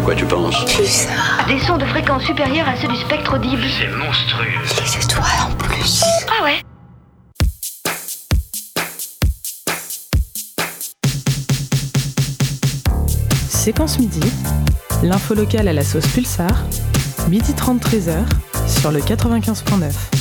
À quoi tu penses. Des sons de fréquence supérieure à ceux du spectre audible. C'est monstrueux. Les étoiles en plus. Ah ouais Séquence midi, l'info locale à la sauce Pulsar, midi 30 13h sur le 95.9.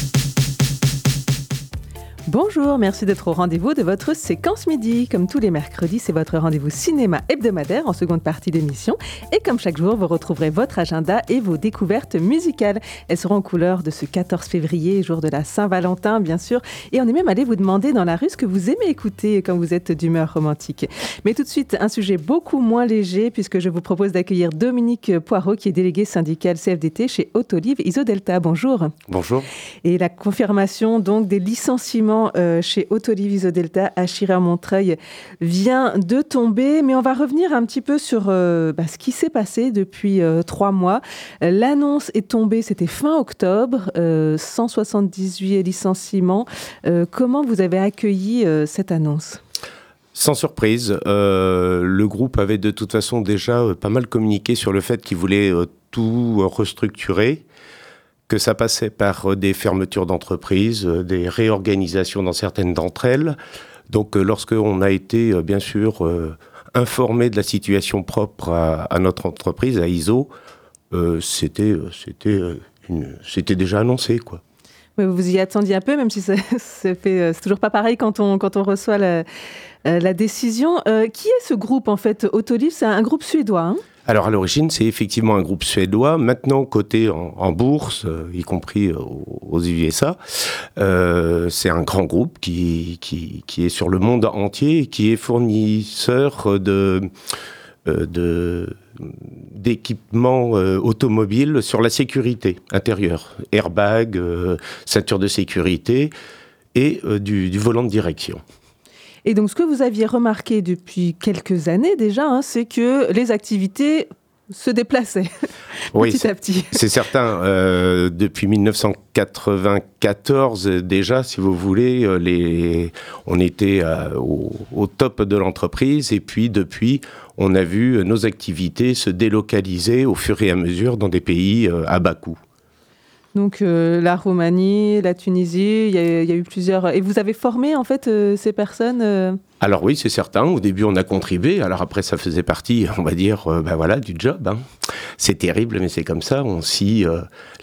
Bonjour, merci d'être au rendez-vous de votre séquence midi. Comme tous les mercredis, c'est votre rendez-vous cinéma hebdomadaire en seconde partie d'émission. Et comme chaque jour, vous retrouverez votre agenda et vos découvertes musicales. Elles seront en couleur de ce 14 février, jour de la Saint-Valentin, bien sûr. Et on est même allé vous demander dans la rue ce que vous aimez écouter quand vous êtes d'humeur romantique. Mais tout de suite, un sujet beaucoup moins léger, puisque je vous propose d'accueillir Dominique Poirot, qui est délégué syndical CFDT chez Autolive Isodelta. Bonjour. Bonjour. Et la confirmation donc des licenciements euh, chez Autoliv Isodelta à Chireur-Montreuil vient de tomber, mais on va revenir un petit peu sur euh, bah, ce qui s'est passé depuis euh, trois mois. L'annonce est tombée, c'était fin octobre, 178 licenciements. comment vous avez accueilli cette annonce? Sans surprise, le groupe avait de toute façon déjà pas mal communiqué sur le fait qu'il voulait tout restructurer que ça passait par euh, des fermetures d'entreprises, euh, des réorganisations dans certaines d'entre elles. Donc euh, lorsqu'on a été bien sûr informé de la situation propre à, notre entreprise, à ISO, c'était c'était déjà annoncé quoi. Vous y attendiez un peu, même si c'est toujours pas pareil quand on, quand on reçoit la, la décision. qui est ce groupe en fait? Autoliv C'est un groupe suédois. Hein? Alors à l'origine, c'est effectivement un groupe suédois, maintenant coté en, bourse, euh, y compris euh, aux USA. Euh, c'est un grand groupe qui, est sur le monde entier et qui est fournisseur d'équipements automobiles sur la sécurité intérieure, airbag, ceinture de sécurité et du volant de direction. Et donc, ce que vous aviez remarqué depuis quelques années déjà, hein, c'est que les activités se déplaçaient petit à petit. C'est certain. Euh, depuis 1994 déjà, si vous voulez, euh, les... on était euh, au, au, top de l'entreprise et puis depuis, on a vu nos activités se délocaliser au fur et à mesure dans des pays à bas coût. Donc euh, la Roumanie, la Tunisie, il y, a eu plusieurs. Et vous avez formé en fait euh, ces personnes euh Alors oui, c'est certain. Au début, on a contribué. Alors après, ça faisait partie, on va dire, ben voilà, du job. Hein. C'est terrible, mais c'est comme ça. On scie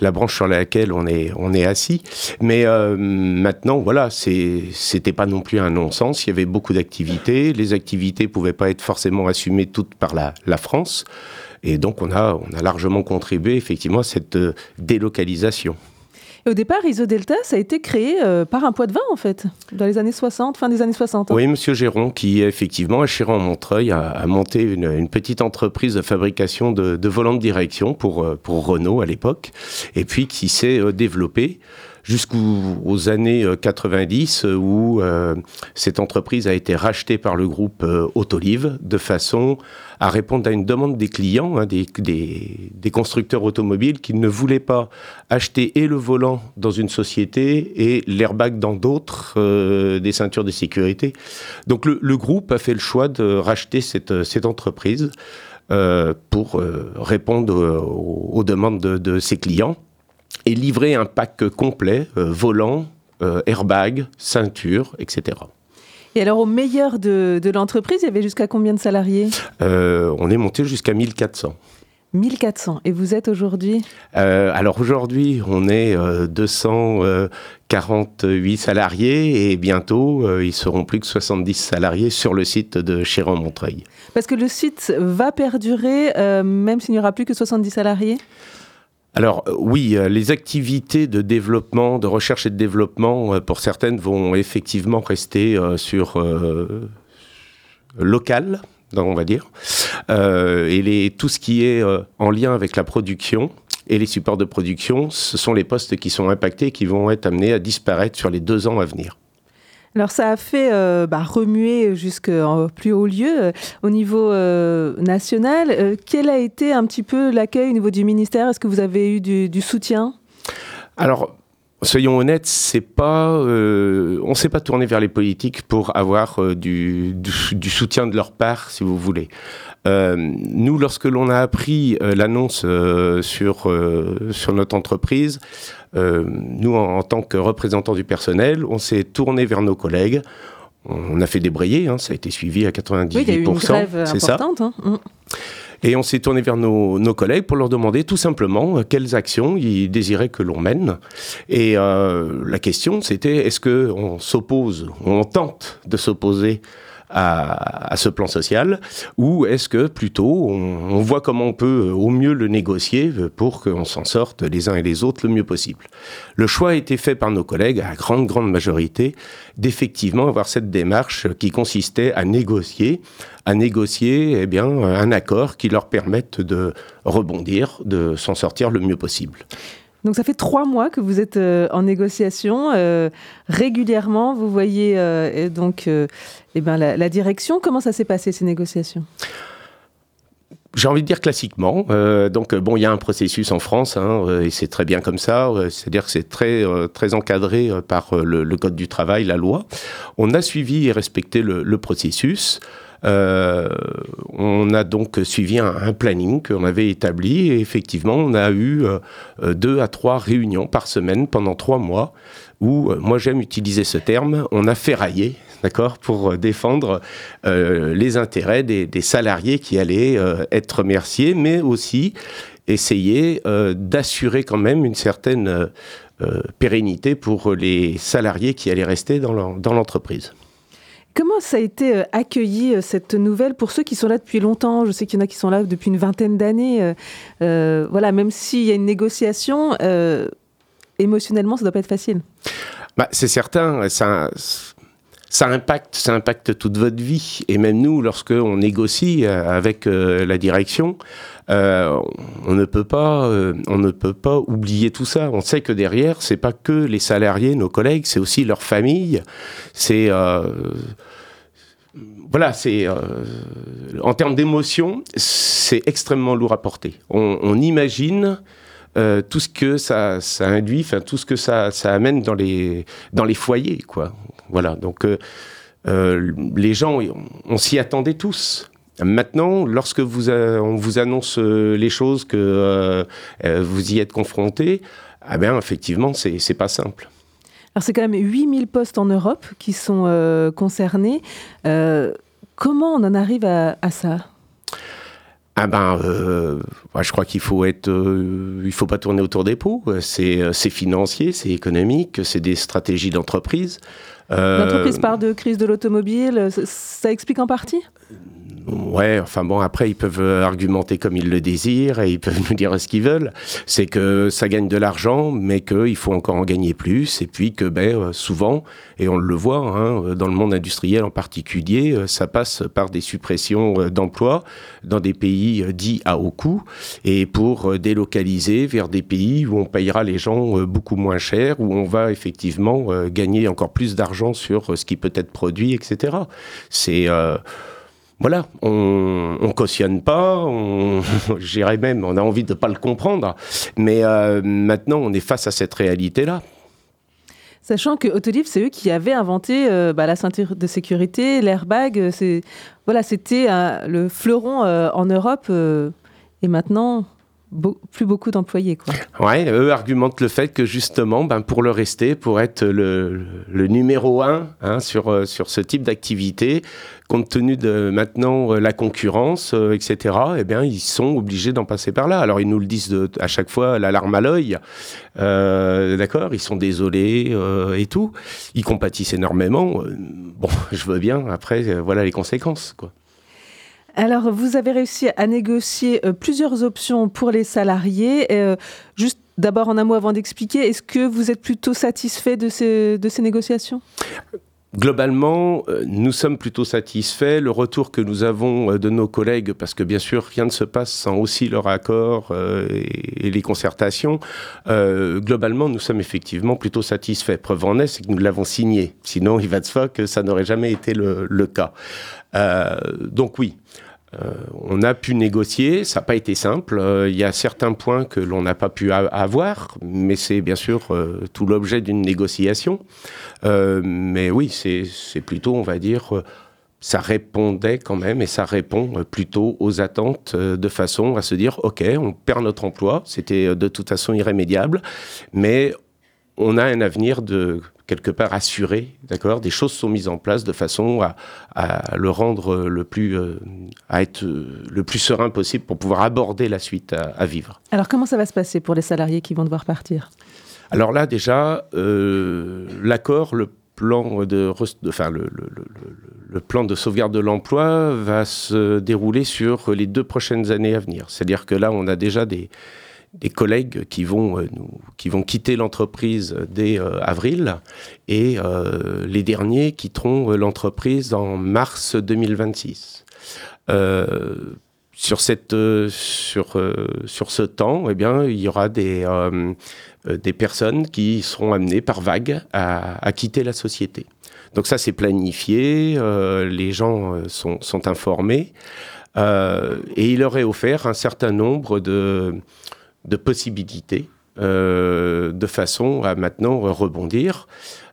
la branche sur laquelle on est, on est assis. Mais maintenant, voilà, c'était pas non plus un non-sens. Il y avait beaucoup d'activités. Les activités pouvaient pas être forcément assumées toutes par la, la France. Et donc, on a, on a largement contribué effectivement à cette euh, délocalisation. au départ, Isodelta, ça a été créé euh, par un poids de vin, en fait, dans les années 60, fin des années 60. Hein. Oui, Monsieur Géron, qui effectivement, à Chiron-Montreuil, a, a, monté une, petite entreprise de fabrication de, de volants de direction pour, euh, pour Renault à l'époque, et puis qui s'est développé jusqu'aux années 90 euh, où euh, cette entreprise a été rachetée par le groupe euh, Autolive de façon à répondre à une demande des clients, hein, des, des, constructeurs automobiles qui ne voulaient pas acheter et le volant dans une société et l'airbag dans d'autres, des ceintures de sécurité. Donc le, groupe a fait le choix de racheter cette, cette entreprise pour répondre aux, demandes de, de ses clients et livrer un pack complet, euh, volant, euh, airbag, ceinture, etc. Et alors, au meilleur de, l'entreprise, il y avait jusqu'à combien de salariés? Euh, On est monté jusqu'à 1400. 1400. Et vous êtes aujourd'hui? Alors aujourd'hui, on est 248 salariés et bientôt, ils seront plus que 70 salariés sur le site de Chéran-Montreuil. Parce que le site va perdurer même s'il n'y aura plus que 70 salariés? Alors euh, oui, euh, les activités de développement, de recherche et de développement, euh, pour certaines, vont effectivement rester sur local, on va dire, et les, tout ce qui est en lien avec la production et les supports de production, ce sont les postes qui sont impactés, qui vont être amenés à disparaître sur les deux ans à venir. Alors ça a fait euh, bah, remuer jusqu'au plus haut lieu euh, au niveau euh, national. quel a été un petit peu l'accueil au niveau du ministère? Est-ce que vous avez eu du, soutien? Alors soyons honnêtes, c'est pas, euh, on s'est pas tourné vers les politiques pour avoir euh, du, du, soutien de leur part, si vous voulez. Euh, nous, lorsque l'on a appris l'annonce sur sur notre entreprise, nous, en, en, tant que représentants du personnel, on s'est tourné vers nos collègues. On a fait débrayer, hein, ça a été suivi à 98%. Oui, il y a eu une grève c'est ça. Hein. Et on s'est tourné vers nos, nos, collègues pour leur demander tout simplement euh, quelles actions ils désiraient que l'on mène. Et euh, la question, c'était est-ce qu'on s'oppose, on tente de s'opposer à, ce plan social ou est-ce que plutôt on, voit comment on peut au mieux le négocier pour qu'on s'en sorte les uns et les autres le mieux possible Le choix a été fait par nos collègues à grande, grande majorité d'effectivement avoir cette démarche qui consistait à négocier à négocier eh un accord qui leur permette de rebondir, de s'en sortir le mieux possible. Donc ça fait trois mois que vous êtes euh, en négociation. Euh, régulièrement, vous voyez euh, donc eh ben, la, direction. Comment ça s'est passé ces négociations? J'ai envie de dire classiquement. Donc bon, il y a un processus en France hein, et c'est très bien comme ça. C'est-à-dire que c'est très très encadré par le, code du travail, la loi. On a suivi et respecté le processus. Euh, on a donc suivi un, planning qu'on avait établi et effectivement, on a eu euh, deux à trois réunions par semaine pendant trois mois où, euh, moi j'aime utiliser ce terme, on a ferraillé, d'accord, pour défendre les intérêts des, des, salariés qui allaient être remerciés, mais aussi essayer d'assurer quand même une certaine pérennité pour les salariés qui allaient rester dans l'entreprise. Comment ça a été euh, accueilli euh, cette nouvelle pour ceux qui sont là depuis longtemps? Je sais qu'il y en a qui sont là depuis une vingtaine d'années. Euh, voilà, même s'il y a une négociation, émotionnellement, ça doit pas être facile. Bah, c'est certain, ça, impacte, ça impacte toute votre vie. Et même nous, lorsque on négocie avec la direction, on ne peut pas, on ne peut pas oublier tout ça. On sait que derrière, c'est pas que les salariés, nos collègues, c'est aussi leur famille. C'est voilà, c'est euh, en termes d'émotion, c'est extrêmement lourd à porter. On, imagine euh, tout ce que ça, induit, tout ce que ça, amène dans les dans les foyers, quoi. Voilà. Donc euh, les gens, on, s'y attendait tous. Maintenant, lorsque vous on vous annonce les choses que vous y êtes confronté, eh bien, effectivement, c'est pas simple. Alors, c'est quand même 8000 postes en Europe qui sont euh, concernés. Euh, comment on en arrive à, à ça? Ah ben, euh, je crois qu'il faut être, euh, il faut pas tourner autour des pots. C'est, c'est financier, c'est économique, c'est des stratégies d'entreprise. L'entreprise part de crise de l'automobile, ça explique en partie? Ouais, enfin bon, après, ils peuvent argumenter comme ils le désirent et ils peuvent nous dire ce qu'ils veulent. C'est que ça gagne de l'argent, mais qu'il faut encore en gagner plus. Et puis que ben, souvent, et on le voit hein, dans le monde industriel en particulier, ça passe par des suppressions d'emplois dans des pays dits à haut coût et pour délocaliser vers des pays où on payera les gens beaucoup moins cher, où on va effectivement gagner encore plus d'argent sur ce qui peut être produit, etc. C'est... Euh, voilà, on, on cautionne pas, j'irais même, on a envie de pas le comprendre, mais euh, maintenant on est face à cette réalité-là. Sachant que Autoliv, c'est eux qui avaient inventé euh, bah, la ceinture de sécurité, l'airbag, c'est voilà, c'était euh, le fleuron euh, en Europe, euh, et maintenant Plus beaucoup d'employés. Ouais, eux argumentent le fait que justement, ben, pour le rester, pour être le, numéro un hein, sur, euh, sur ce type d'activité, compte tenu de maintenant euh, la concurrence, euh, etc., eh bien, ils sont obligés d'en passer par là. Alors, ils nous le disent à chaque fois, l'alarme à l'œil. D'accord Ils sont désolés et tout. Ils compatissent énormément. Bon, je veux bien. Après, voilà les conséquences, quoi. Alors, vous avez réussi à négocier euh, plusieurs options pour les salariés. Euh, juste d'abord, en un mot avant d'expliquer, est-ce que vous êtes plutôt satisfait de ces, négociations? Globalement, euh, nous sommes plutôt satisfaits. Le retour que nous avons de nos collègues, parce que bien sûr, rien ne se passe sans aussi leur accord et, les concertations, globalement, nous sommes effectivement plutôt satisfaits. Preuve en est, c'est que nous l'avons signé. Sinon, il va de soi que ça n'aurait jamais été le, cas. Donc oui. Euh, on a pu négocier, ça n'a pas été simple. Euh, il y a certains points que l'on n'a pas pu avoir, mais c'est bien sûr euh, tout l'objet d'une négociation. mais oui, c'est plutôt, on va dire, ça répondait quand même et ça répond plutôt aux attentes de façon à se dire, OK, on perd notre emploi, c'était de toute façon irrémédiable, mais on a un avenir de quelque part assuré, d'accord Des choses sont mises en place de façon à, le rendre le plus, euh, à être le plus serein possible pour pouvoir aborder la suite à, vivre. Alors comment ça va se passer pour les salariés qui vont devoir partir? Alors là déjà, euh, l'accord, le plan de, enfin, le, le, plan de sauvegarde de l'emploi va se dérouler sur les deux prochaines années à venir. C'est-à-dire que là, on a déjà des, des collègues qui vont, euh, qui vont quitter l'entreprise dès euh, avril et euh, les derniers quitteront l'entreprise en mars 2026. sur, cette, sur, sur ce temps, eh bien, il y aura des, des personnes qui seront amenées par vague à, à quitter la société. Donc ça, c'est planifié, les gens sont, sont informés, et il leur est offert un certain nombre de de possibilités euh, de façon à maintenant rebondir.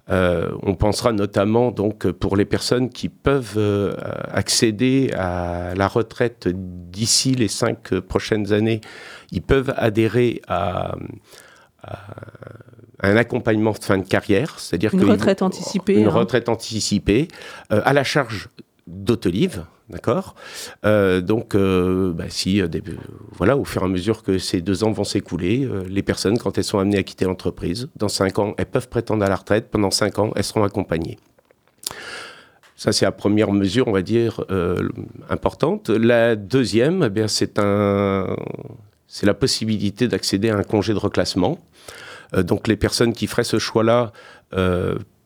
Euh, on pensera notamment donc pour les personnes qui peuvent euh, accéder à la retraite d'ici les cinq prochaines années, ils peuvent adhérer à, un accompagnement de fin de carrière, c'est-à-dire une retraite anticipée, une hein. retraite anticipée à la charge d'Autolive, D'accord? Euh, Donc, euh, bah, si, euh, voilà, au fur et à mesure que ces deux ans vont s'écouler, les personnes, quand elles sont amenées à quitter l'entreprise, dans cinq ans, elles peuvent prétendre à la retraite. Pendant cinq ans, elles seront accompagnées. Ça, c'est la première mesure, on va dire, importante. La deuxième, eh c'est un, c'est la possibilité d'accéder à un congé de reclassement. donc, les personnes qui feraient ce choix-là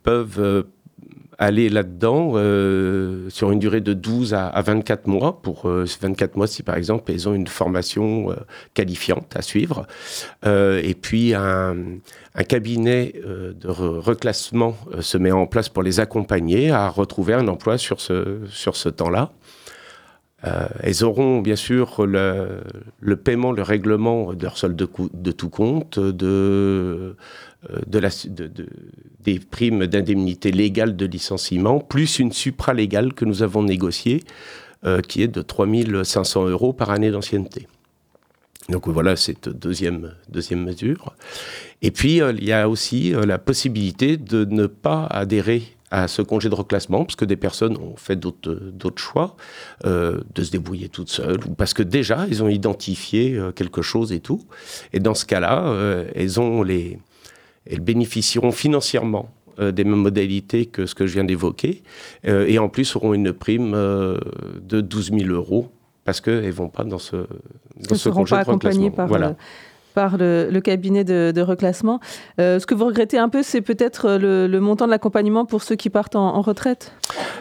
peuvent aller là-dedans euh, sur une durée de 12 à, 24 mois, pour 24 euh, mois si par exemple ils ont une formation euh, qualifiante à suivre, et puis un, cabinet de reclassement se met en place pour les accompagner à retrouver un emploi sur ce, sur ce temps-là. elles auront bien sûr le, le, paiement, le règlement de leur solde de, de tout compte, de euh, des primes d'indemnité légale de licenciement, plus une supralégale que nous avons négociée, euh, qui est de 3500 euros par année d'ancienneté. Donc voilà cette deuxième, deuxième mesure. Et puis, euh, il y a aussi la possibilité de ne pas adhérer à ce congé de reclassement, parce que des personnes ont fait d'autres choix, de se débrouiller toutes seules, ou parce que déjà, ils ont identifié quelque chose et tout. Et dans ce cas-là, elles ont les, elles bénéficieront financièrement euh, des mêmes modalités que ce que je viens d'évoquer, euh, et en plus auront une prime euh, de 12 000 euros parce qu'elles ne vont pas dans ce, dans ce congé pas de accompagnées par, voilà. par le, cabinet de, reclassement. ce que vous regrettez un peu, c'est peut-être le, montant de l'accompagnement pour ceux qui partent en, retraite?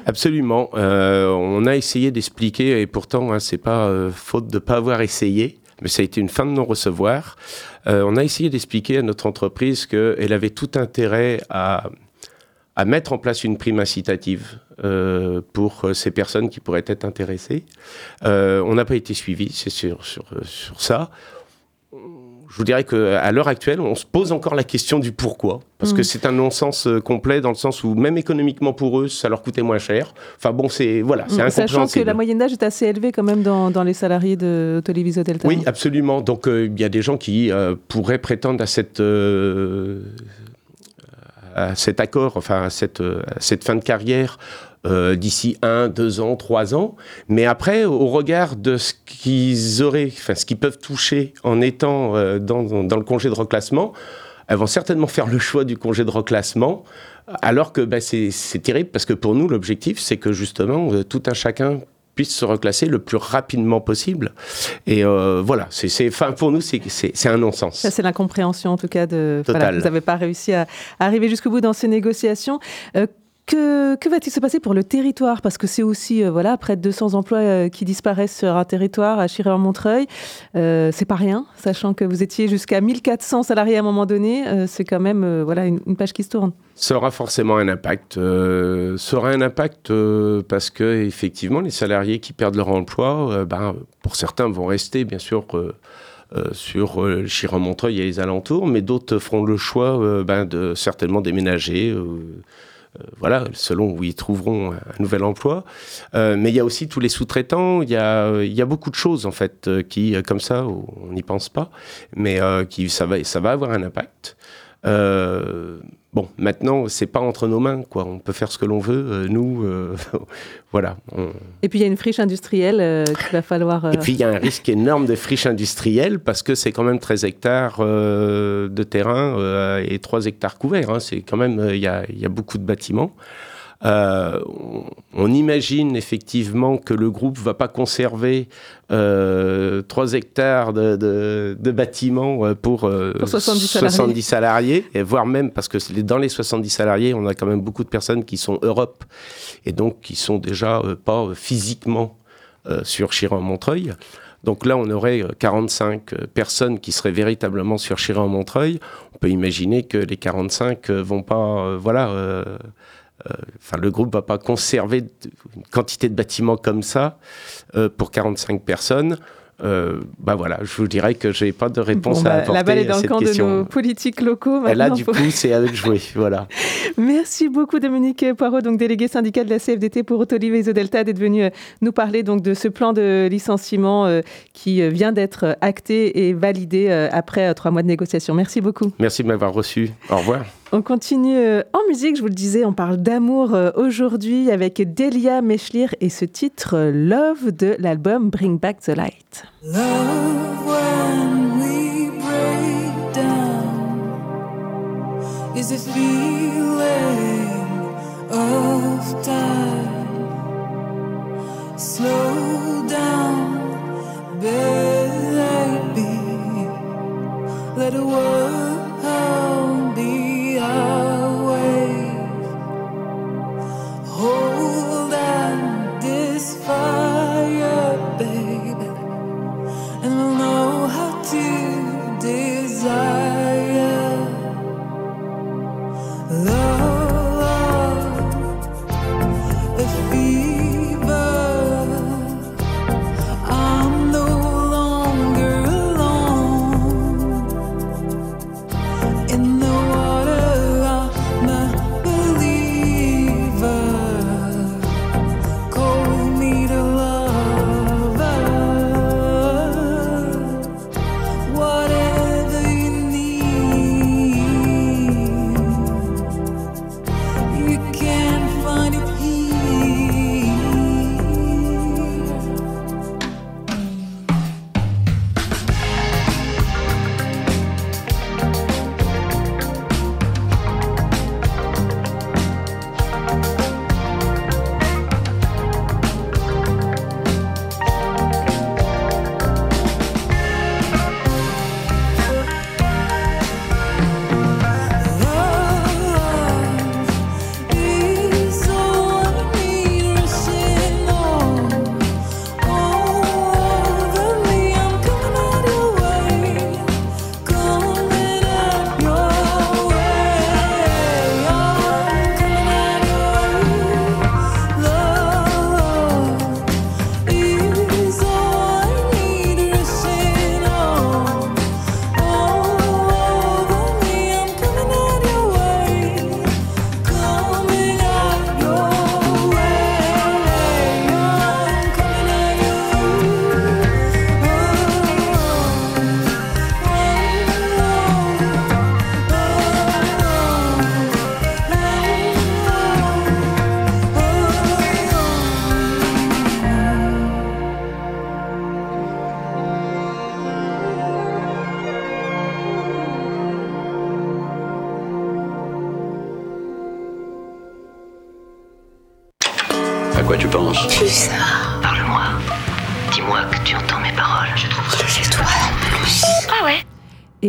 Absolument. on a essayé d'expliquer, et pourtant, hein, c'est pas faute de ne pas avoir essayé, mais ça a été une fin de non-recevoir. Euh, on a essayé d'expliquer à notre entreprise qu'elle avait tout intérêt à, mettre en place une prime incitative euh, pour ces personnes qui pourraient être intéressées. Euh, on n'a pas été suivi, c'est sur, sur ça je vous dirais qu'à l'heure actuelle, on se pose encore la question du pourquoi. Parce que mm. c'est un non-sens euh, complet dans le sens où même économiquement pour eux, ça leur coûtait moins cher. Enfin bon, c'est voilà, c'est mm. Sachant que la moyenne d'âge est assez élevée quand même dans, dans les salariés de Télévision Delta. Oui, absolument. Donc euh, il y a des gens qui euh, pourraient prétendre à cette à cet accord, enfin à cette, à cette fin de carrière euh, d'ici un, deux ans, trois ans. Mais après, au regard de ce qu'ils auraient, enfin ce qu'ils peuvent toucher en étant euh, dans, dans, le congé de reclassement, elles vont certainement faire le choix du congé de reclassement. Alors que bah, c'est terrible parce que pour nous, l'objectif, c'est que justement, euh, tout un chacun puisse se reclasser le plus rapidement possible. Et voilà, c'est, pour nous, c'est, un non-sens. Ça, c'est l'incompréhension, en tout cas, de. Voilà, vous n'avez pas réussi à, arriver jusqu'au bout dans ces négociations. Que, va-t-il se passer pour le territoire? Parce que c'est aussi, euh, voilà, près de 200 emplois euh, qui disparaissent sur un territoire à Chiré-en-Montreuil. Euh, c'est pas rien, sachant que vous étiez jusqu'à 1400 salariés à un moment donné. Euh, c'est quand même, voilà, une, page qui se tourne. Ça aura forcément un impact. Ça aura un impact parce que effectivement, les salariés qui perdent leur emploi, ben, pour certains vont rester bien sûr sur euh, Chiron-Montreuil et les alentours, mais d'autres feront le choix ben, de certainement déménager. Euh, euh, voilà, selon où ils trouveront un nouvel emploi. Euh, mais il y a aussi tous les sous-traitants, il y a, a beaucoup de choses en fait euh, qui, euh, comme ça, on n'y pense pas, mais euh, qui, ça, va, ça va avoir un impact. Euh, bon, maintenant, c'est pas entre nos mains, quoi. On peut faire ce que l'on veut. euh, nous, euh, voilà. on- Et puis il y a une friche industrielle euh, qu'il va falloir. Et puis, il y a un risque énorme de friche industrielle parce que c'est quand même 13 hectares de terrain et 3 hectares couverts. hein. C'est quand même, il y, a, il y a beaucoup de bâtiments. Euh, on, imagine effectivement que le groupe va pas conserver euh, 3 hectares de, de- de bâtiments euh, pour, euh, Pour 70 salariés. 70 salariés, et voire même parce que dans les 70 salariés, on a quand même beaucoup de personnes qui sont Europe et donc qui sont déjà euh, pas euh, physiquement euh, sur Chiron-Montreuil. Donc là, on aurait euh, 45 euh, personnes qui seraient véritablement sur Chiron-Montreuil. On peut imaginer que les 45 euh, vont pas, euh, voilà, euh, euh, enfin le groupe va pas conserver une quantité de bâtiments comme ça euh, pour 45 personnes. Euh, bah voilà, je vous dirais que j'ai pas de réponse bon, à bah, apporter la balle est à dans le camp de nos politiques locaux. Là, du coup, c'est avec jouer, voilà. Merci beaucoup Dominique Poirot, donc délégué syndical de la CFDT pour Autoliv et Isodelta, d'être venu euh, nous parler donc de ce plan de licenciement euh, qui euh, vient d'être acté et validé euh, après euh, trois mois de négociation. Merci beaucoup. Merci de m'avoir reçu. Au revoir. On continue euh, en musique, je vous le disais, on parle d'amour euh, aujourd'hui avec Delia Mechlir et ce titre euh, Love de l'album Bring Back the Light. Love when we break down is a feeling of time. Slow down. Let world be hallelujah.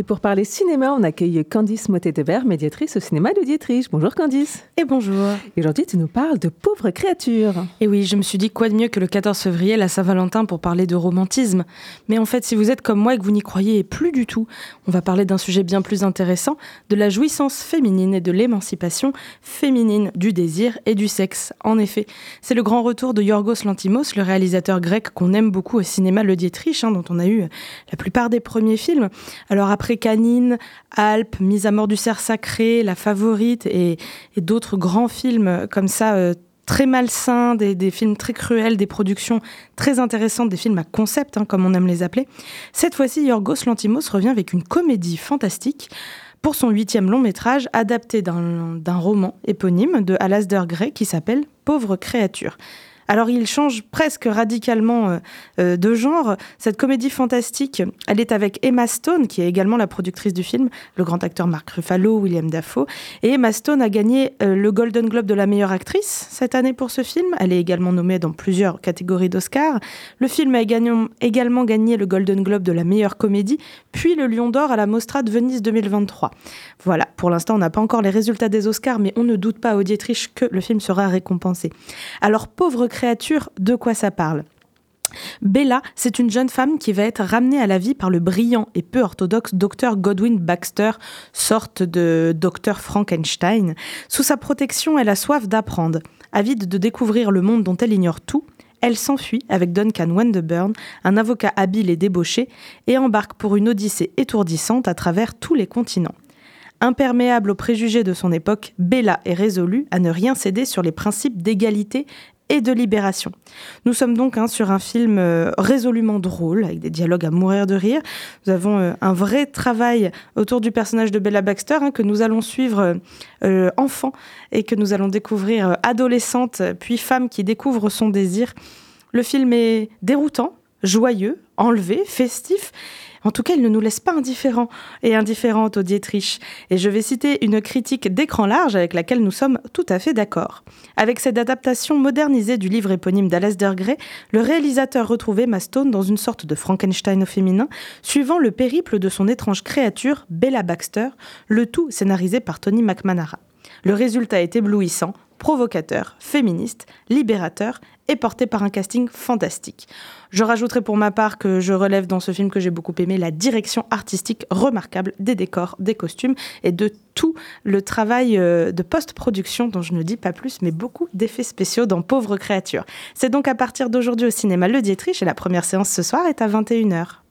Pour parler cinéma, on accueille Candice Motet-Debert, médiatrice au cinéma de Dietrich. Bonjour Candice. Et bonjour. Et aujourd'hui, tu nous parles de Pauvres créatures. Et oui, je me suis dit quoi de mieux que le 14 février, la Saint-Valentin, pour parler de romantisme. Mais en fait, si vous êtes comme moi et que vous n'y croyez plus du tout, on va parler d'un sujet bien plus intéressant, de la jouissance féminine et de l'émancipation féminine, du désir et du sexe. En effet, c'est le grand retour de Yorgos Lantimos, le réalisateur grec qu'on aime beaucoup au cinéma Le Dietrich, hein, dont on a eu la plupart des premiers films. Alors après Canine, Alpes, Mise à mort du cerf sacré, La Favorite et, d'autres grands films comme ça, euh, très malsains, des, des, films très cruels, des productions très intéressantes, des films à concept, hein, comme on aime les appeler. Cette fois-ci, Yorgos Lantimos revient avec une comédie fantastique pour son huitième long métrage adapté d'un roman éponyme de Alasdair Gray qui s'appelle Pauvre créature. Alors il change presque radicalement euh, euh, de genre. Cette comédie fantastique, elle est avec Emma Stone, qui est également la productrice du film, le grand acteur Mark Ruffalo, William Dafoe. Et Emma Stone a gagné euh, le Golden Globe de la meilleure actrice cette année pour ce film. Elle est également nommée dans plusieurs catégories d'Oscars. Le film a également, gagné le Golden Globe de la meilleure comédie, puis le Lion d'Or à la Mostra de Venise 2023. Voilà, pour l'instant on n'a pas encore les résultats des Oscars, mais on ne doute pas au Dietrich que le film sera récompensé. Alors pauvre créature, de quoi ça parle Bella, c'est une jeune femme qui va être ramenée à la vie par le brillant et peu orthodoxe docteur Godwin Baxter, sorte de docteur Frankenstein. Sous sa protection, elle a soif d'apprendre. Avide de découvrir le monde dont elle ignore tout, elle s'enfuit avec Duncan Wenderburn, un avocat habile et débauché, et embarque pour une odyssée étourdissante à travers tous les continents. Imperméable aux préjugés de son époque, Bella est résolue à ne rien céder sur les principes d'égalité et de libération. Nous sommes donc hein, sur un film euh, résolument drôle, avec des dialogues à mourir de rire. Nous avons euh, un vrai travail autour du personnage de Bella Baxter, hein, que nous allons suivre euh, enfant et que nous allons découvrir adolescente, puis femme qui découvre son désir. Le film est déroutant, joyeux, enlevé, festif. En tout cas, il ne nous laisse pas indifférents et indifférentes au Dietrich. Et je vais citer une critique d'écran large avec laquelle nous sommes tout à fait d'accord. Avec cette adaptation modernisée du livre éponyme d'Alasdair Gray, le réalisateur retrouvait Emma Stone dans une sorte de Frankenstein au féminin, suivant le périple de son étrange créature, Bella Baxter, le tout scénarisé par Tony McManara. Le résultat est éblouissant, provocateur, féministe, libérateur et porté par un casting fantastique. Je rajouterai pour ma part que je relève dans ce film que j'ai beaucoup aimé la direction artistique remarquable des décors, des costumes et de tout le travail euh, de post-production dont je ne dis pas plus, mais beaucoup d'effets spéciaux dans Pauvre créature. C'est donc à partir d'aujourd'hui au cinéma Le Dietrich et la première séance ce soir est à 21h.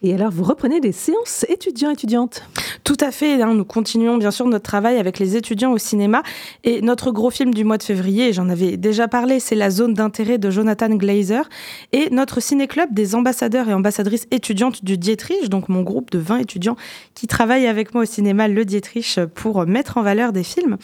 Et alors, vous reprenez des séances étudiants-étudiantes Tout à fait. Hein, nous continuons bien sûr notre travail avec les étudiants au cinéma. Et notre gros film du mois de février, j'en avais déjà parlé, c'est La zone d'intérêt de Jonathan Glazer. Et notre ciné-club des ambassadeurs et ambassadrices étudiantes du Dietrich, donc mon groupe de 20 étudiants qui travaillent avec moi au cinéma Le Dietrich pour mettre en valeur des films,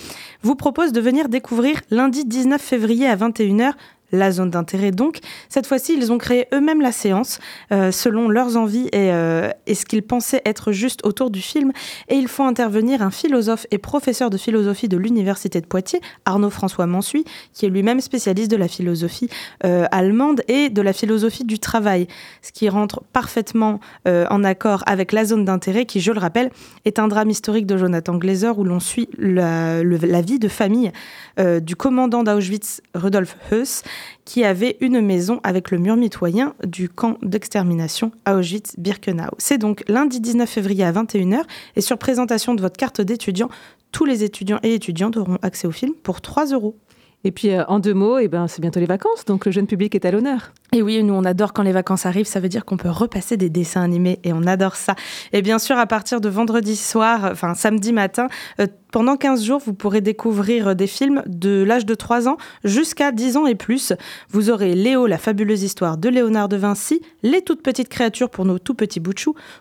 vous propose de venir découvrir lundi 19 février à 21h la zone d'intérêt. Donc, cette fois-ci, ils ont créé eux-mêmes la séance euh, selon leurs envies et, euh, et ce qu'ils pensaient être juste autour du film. Et ils font intervenir un philosophe et professeur de philosophie de l'Université de Poitiers, Arnaud François Mansuy, qui est lui-même spécialiste de la philosophie euh, allemande et de la philosophie du travail, ce qui rentre parfaitement en accord avec la zone d'intérêt, qui, je le rappelle, est un drame historique de Jonathan Glazer où l'on suit la, vie de famille du commandant d'Auschwitz, Rudolf Heuss, qui avait une maison avec le mur mitoyen du camp d'extermination à Auschwitz-Birkenau. C'est donc lundi 19 février à 21h et sur présentation de votre carte d'étudiant, tous les étudiants et étudiantes auront accès au film pour 3 euros. Et puis, euh, en deux mots, eh ben, c'est bientôt les vacances, donc le jeune public est à l'honneur. Et oui, nous, on adore quand les vacances arrivent. Ça veut dire qu'on peut repasser des dessins animés et on adore ça. Et bien sûr, à partir de vendredi soir, enfin samedi matin, euh, pendant 15 jours, vous pourrez découvrir des films de l'âge de 3 ans jusqu'à 10 ans et plus. Vous aurez Léo, la fabuleuse histoire de Léonard de Vinci, Les toutes petites créatures pour nos tout petits bouts de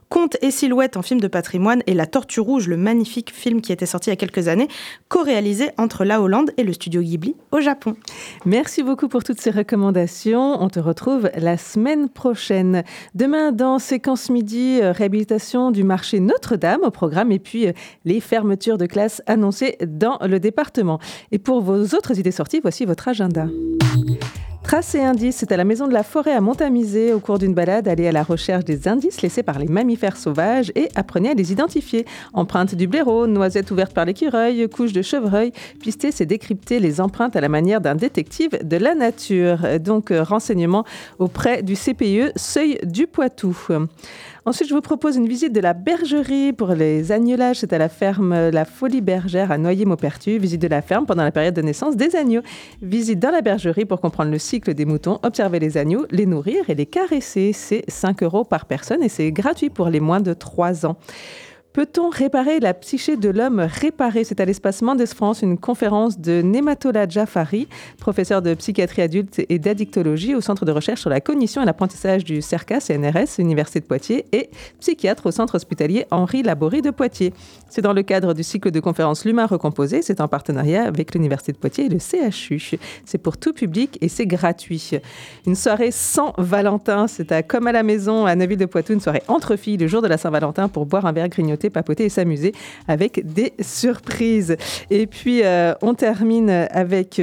Contes et silhouettes en film de patrimoine et La Tortue Rouge, le magnifique film qui était sorti il y a quelques années, co-réalisé entre la Hollande et le studio Ghibli au Japon. Merci beaucoup pour toutes ces recommandations. On te retrouve la semaine prochaine. Demain, dans Séquence Midi, euh, réhabilitation du marché Notre-Dame au programme et puis euh, les fermetures de classes annoncées dans le département. Et pour vos autres idées sorties, voici votre agenda. Traces et indices, c'est à la maison de la forêt à Montamisé. Au cours d'une balade, allez à la recherche des indices laissés par les mammifères sauvages et apprenez à les identifier. Empreintes du blaireau, noisettes ouvertes par l'écureuil, couches de chevreuil. Pister, c'est décrypter les empreintes à la manière d'un détective de la nature. Donc, euh, renseignements auprès du CPE Seuil du Poitou. Ensuite, je vous propose une visite de la bergerie pour les agnelages. C'est à la ferme La Folie Bergère à Noyer-Maupertu. Visite de la ferme pendant la période de naissance des agneaux. Visite dans la bergerie pour comprendre le cycle des moutons, observer les agneaux, les nourrir et les caresser. C'est 5 euros par personne et c'est gratuit pour les moins de 3 ans. Peut-on réparer la psyché de l'homme réparé? C'est à l'espace Mendes France une conférence de Nematola Jafari, professeur de psychiatrie adulte et d'addictologie au Centre de recherche sur la cognition et l'apprentissage du CERCA CNRS, Université de Poitiers, et psychiatre au Centre hospitalier Henri Laborie de Poitiers. C'est dans le cadre du cycle de conférences L'humain recomposé. C'est en partenariat avec l'Université de Poitiers et le CHU. C'est pour tout public et c'est gratuit. Une soirée sans Valentin. C'est à Comme à la maison à Neuville de Poitou, une soirée entre filles le jour de la Saint-Valentin pour boire un verre, grignoter, papoter et s'amuser avec des surprises. Et puis, euh, on termine avec.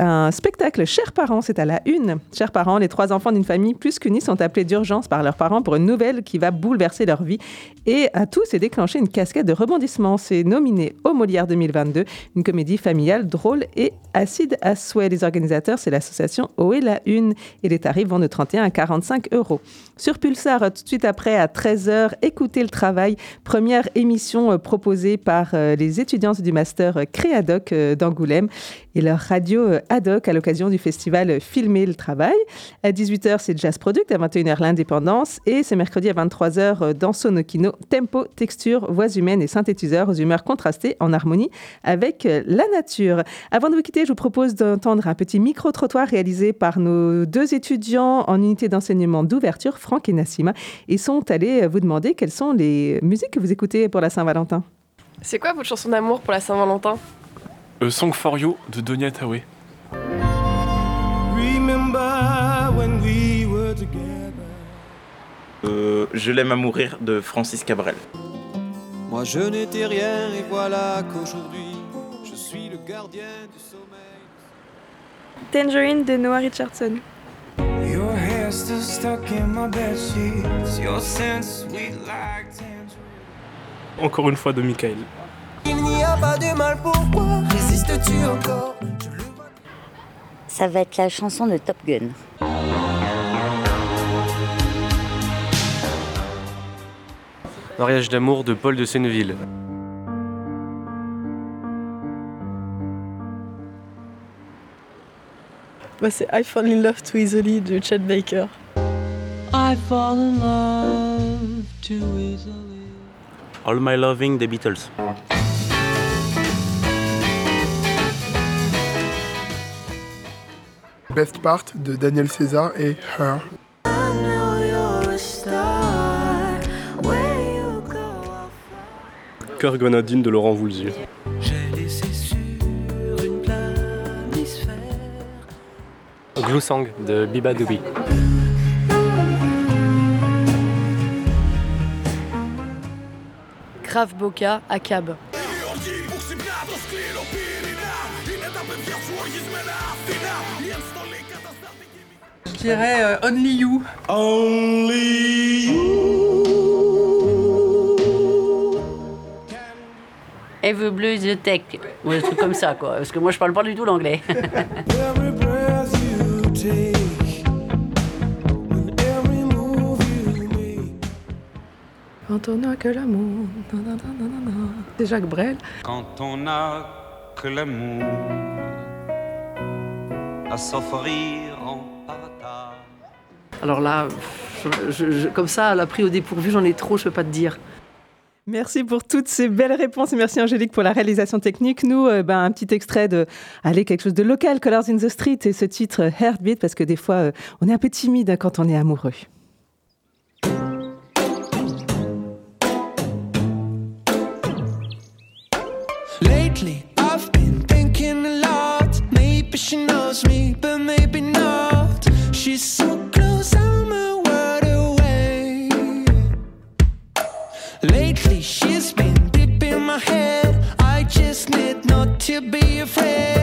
Un spectacle Chers parents, c'est à la une. Chers parents, les trois enfants d'une famille plus qu'unis sont appelés d'urgence par leurs parents pour une nouvelle qui va bouleverser leur vie et à tous et déclencher une cascade de rebondissements. C'est nominé au Molière 2022, une comédie familiale drôle et acide à souhait. Les organisateurs, c'est l'association OE La Une et les tarifs vont de 31 à 45 euros. Sur Pulsar, tout de suite après, à 13h, écoutez le travail. Première émission euh, proposée par euh, les étudiantes du master euh, Créadoc d'Angoulême et leur radio ad hoc à l'occasion du festival Filmer le travail. À 18h, c'est Jazz Product, à 21h, l'indépendance. Et c'est mercredi à 23h euh, dans Sonokino, tempo, texture, voix humaines et synthétiseurs aux humeurs contrastées en harmonie avec euh, la nature. Avant de vous quitter, je vous propose d'entendre un petit micro-trottoir réalisé par nos deux étudiants en unité d'enseignement d'ouverture, Franck et Nassima. Ils sont allés euh, vous demander quelles sont les musiques que vous écoutez pour la Saint-Valentin. C'est quoi votre chanson d'amour pour la Saint-Valentin? A Song for You de Donia Tawe. Euh, je l'aime à mourir de Francis Cabrel. Moi je n'étais rien et voilà qu'aujourd'hui je suis le gardien du sommeil. Tangerine de Noah Richardson. Your hair still stuck in my bed sheets. Your scent sweet like tangerine. Encore une fois de Michael. Il n'y a pas de mal pourquoi résistes-tu encore? Ça va être la chanson de Top Gun. Mariage d'amour de Paul de Senneville. Bah, c'est I Fall in Love Too Easily de Chet Baker. I fall in love too easily. All My Loving des Beatles. Best Part de Daniel César et Her. Cœur Grenadine de Laurent Voulzier. j'ai laissé sur une planisphère. Glousang de Biba Doubi. Grave Boca à Cab. Je dirais euh, Only You. Eve Blues de Tech. Ou des trucs comme ça, quoi. Parce que moi, je parle pas du tout l'anglais. Every every. Quand on n'a que l'amour. C'est Jacques Brel. Quand on a que l'amour à s'offrir en partage. Alors là, je- je- je- comme ça, à la pris au dépourvu, j'en ai trop, je peux pas te dire. Merci pour toutes ces belles réponses et merci Angélique pour la réalisation technique. Nous, euh, ben, un petit extrait de allez, quelque chose de local, Colors in the Street et ce titre Heartbeat parce que des fois, euh, on est un peu timide quand on est amoureux. Lately, I've been thinking a lot. Maybe she knows me, but maybe not. She's so should be afraid.